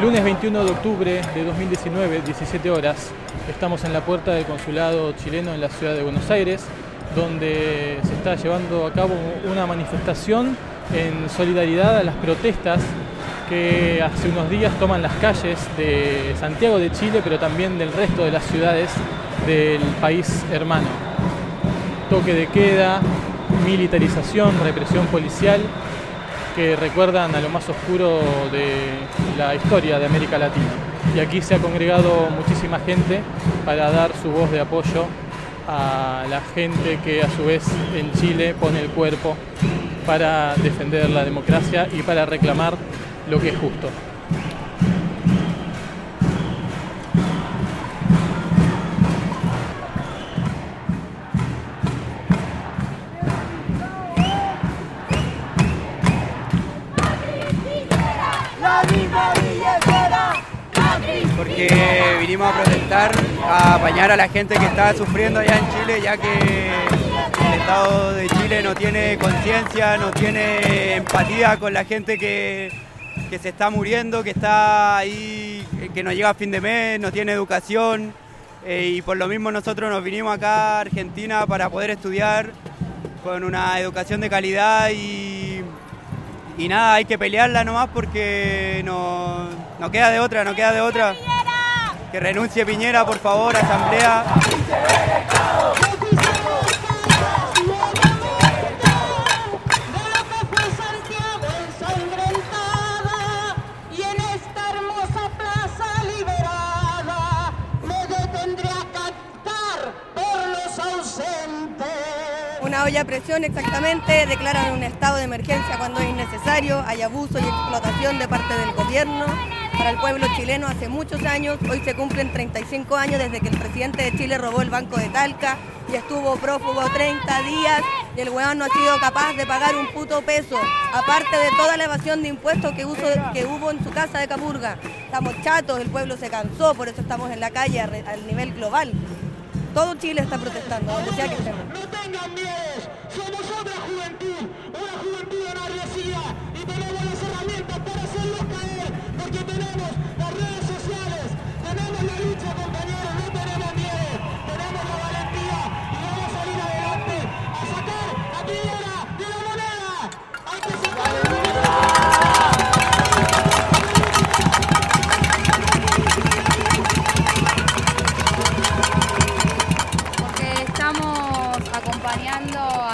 lunes 21 de octubre de 2019, 17 horas, estamos en la puerta del consulado chileno en la ciudad de Buenos Aires, donde se está llevando a cabo una manifestación en solidaridad a las protestas que hace unos días toman las calles de Santiago de Chile, pero también del resto de las ciudades del país hermano. Toque de queda, militarización, represión policial, que recuerdan a lo más oscuro de la historia de América Latina. Y aquí se ha congregado muchísima gente para dar su voz de apoyo a la gente que a su vez en Chile pone el cuerpo para defender la democracia y para reclamar lo que es justo. Porque vinimos a protestar, a apañar a la gente que está sufriendo allá en Chile, ya que el Estado de Chile no tiene conciencia, no tiene empatía con la gente que, se está muriendo, que está ahí, que no llega a fin de mes, no tiene educación. Eh, y por lo mismo nosotros nos vinimos acá a Argentina para poder estudiar con una educación de calidad y, y nada, hay que pelearla nomás porque no, no queda de otra, no queda de otra. Que renuncie Piñera, por favor, asamblea. Una olla a presión exactamente, declaran un estado de emergencia cuando es innecesario, hay abuso y explotación de parte del gobierno para el pueblo chileno hace muchos años. Hoy se cumplen 35 años desde que el presidente de Chile robó el Banco de Talca y estuvo prófugo 30 días y el weón no ha sido capaz de pagar un puto peso, aparte de toda la evasión de impuestos que, que hubo en su casa de Capurga. Estamos chatos, el pueblo se cansó, por eso estamos en la calle al nivel global. Todo Chile está protestando, donde sea que estemos. No tengan miedo, somos otra juventud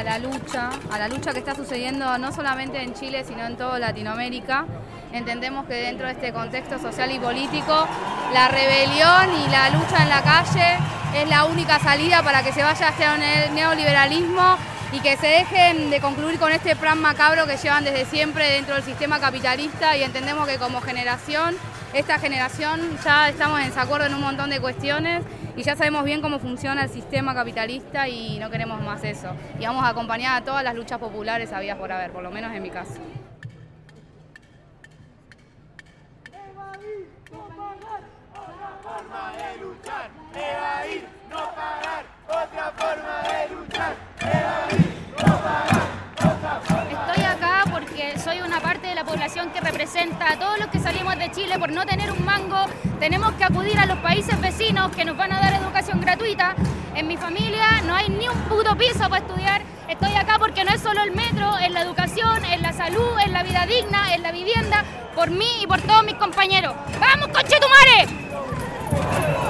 a la lucha, a la lucha que está sucediendo no solamente en Chile, sino en toda Latinoamérica. Entendemos que dentro de este contexto social y político, la rebelión y la lucha en la calle es la única salida para que se vaya hacia el neoliberalismo y que se dejen de concluir con este plan macabro que llevan desde siempre dentro del sistema capitalista y entendemos que como generación, esta generación ya estamos en desacuerdo en un montón de cuestiones y ya sabemos bien cómo funciona el sistema capitalista y no queremos más eso. Y vamos a acompañar a todas las luchas populares habidas por haber, por lo menos en mi caso. Estoy que representa a todos los que salimos de Chile por no tener un mango. Tenemos que acudir a los países vecinos que nos van a dar educación gratuita. En mi familia no hay ni un puto piso para estudiar. Estoy acá porque no es solo el metro, es la educación, es la salud, es la vida digna, es la vivienda, por mí y por todos mis compañeros. ¡Vamos, conchetumare!